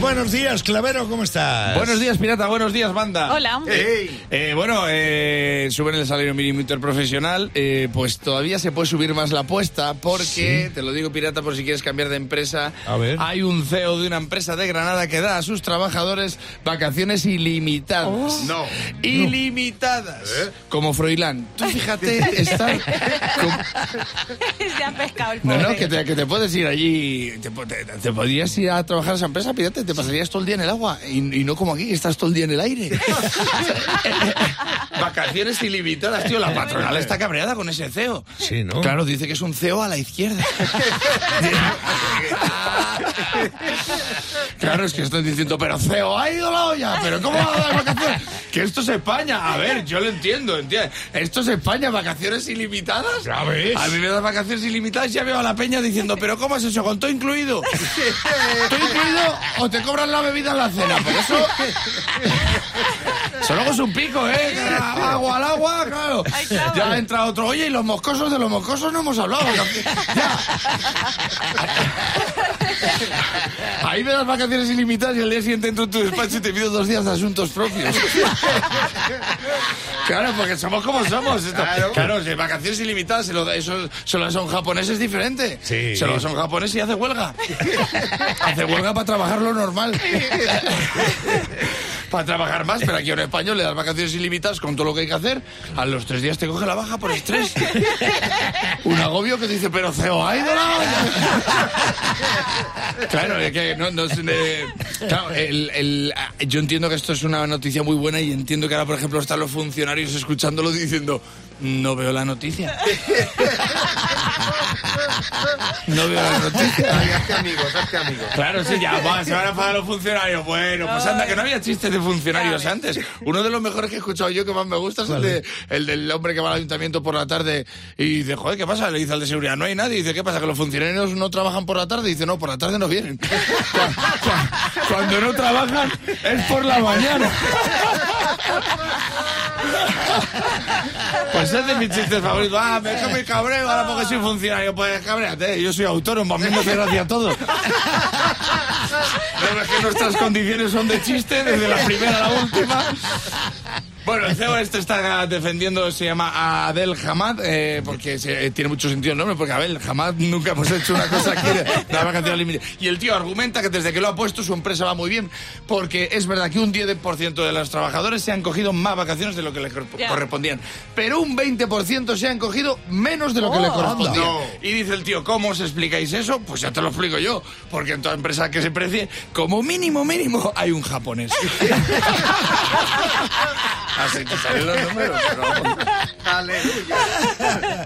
Buenos días, Clavero, ¿cómo estás? Buenos días, pirata. Buenos días, banda. Hola. Eh, bueno, eh, suben el salario mínimo interprofesional. Eh, pues todavía se puede subir más la apuesta porque, te lo digo, pirata, por si quieres cambiar de empresa. A ver. Hay un CEO de una empresa de Granada que da a sus trabajadores vacaciones ilimitadas. Oh. No. Ilimitadas. Como Froilán. Tú fíjate, con- Se ha pescado el No, pobre. no, que te, que te puedes ir allí, te, te- te podrías ir a trabajar a esa empresa, fíjate, te pasarías todo el día en el agua y, y no como aquí, que estás todo el día en el aire. Vacaciones ilimitadas, tío, la patronal está cabreada con ese CEO. Sí, ¿no? Claro, dice que es un CEO a la izquierda. claro, es que estoy diciendo, pero CEO, ha ido la olla, pero ¿cómo va a dar vacaciones? Que esto es España. A ver, yo lo entiendo, ¿entiendes? Esto es España, vacaciones ilimitadas. Ya ves. A mí me das vacaciones ilimitadas y ya veo a la peña diciendo, pero ¿cómo es eso? ¿Con todo incluido? ¿Todo incluido o te cobran la bebida en la cena? Por eso... Eso luego es un pico, ¿eh? Agua al agua, claro. Ya entra otro. Oye, y los moscosos de los moscosos no hemos hablado. Ya. Ahí me das vacaciones ilimitadas y al día siguiente entro en tu despacho y te pido dos días de asuntos propios. Claro, porque somos como somos. Esto- Claro. Claro, vacaciones ilimitadas, se lo, eso solo son japoneses es diferente. Sí. Se lo son japoneses y hace huelga. hace huelga para trabajar lo normal. para trabajar más, pero aquí a un español le das vacaciones ilimitadas con todo lo que hay que hacer. A los tres días te coge la baja por estrés. un agobio que dice, pero CEO, ha ido la olla". Claro, es que no, no claro, el- el- yo entiendo que esto es una noticia muy buena y entiendo que ahora, por ejemplo, están los funcionarios escuchándolo diciendo, no veo la noticia. No veo la noticia. Ay, hazte amigos, hazte amigos. Claro, sí, ya, va, se van a pagar los funcionarios. Bueno, pues anda, que no había chistes de funcionarios antes. Uno de los mejores que he escuchado yo, que más me gusta, es el, de, el del hombre que va al ayuntamiento por la tarde y dice, joder, ¿qué pasa? Le dice al de seguridad, no hay nadie. Y dice, ¿qué pasa? ¿Que los funcionarios no trabajan por la tarde? Y dice, no, por la tarde no vienen. Cu- cu- Cuando no trabajan es por la mañana. Pues es de mis chistes favoritos. Ah, me, que me cabreo ahora porque soy funcionario. Pues cabréate, yo soy autónomo, a mí me hace gracia todo. No, es que nuestras condiciones son de chiste desde la primera a la última. Bueno, el CEO este está defendiendo, se llama Adel Hamad, eh, porque se- eh, tiene mucho sentido el nombre, porque Abel Hamad nunca hemos hecho una cosa aquí de dar vacaciones límite. Y el tío argumenta que desde que lo ha puesto su empresa va muy bien, porque es verdad que un 10% de los trabajadores se han cogido más vacaciones de lo que les Ya. correspondían, pero un 20% se han cogido menos de lo que Oh. le correspondía. No. Y dice el tío, ¿cómo os explicáis eso? Pues ya te lo explico yo, porque en toda empresa que se precie, como mínimo, mínimo, hay un japonés. Así que salen los números. pero. Aleluya.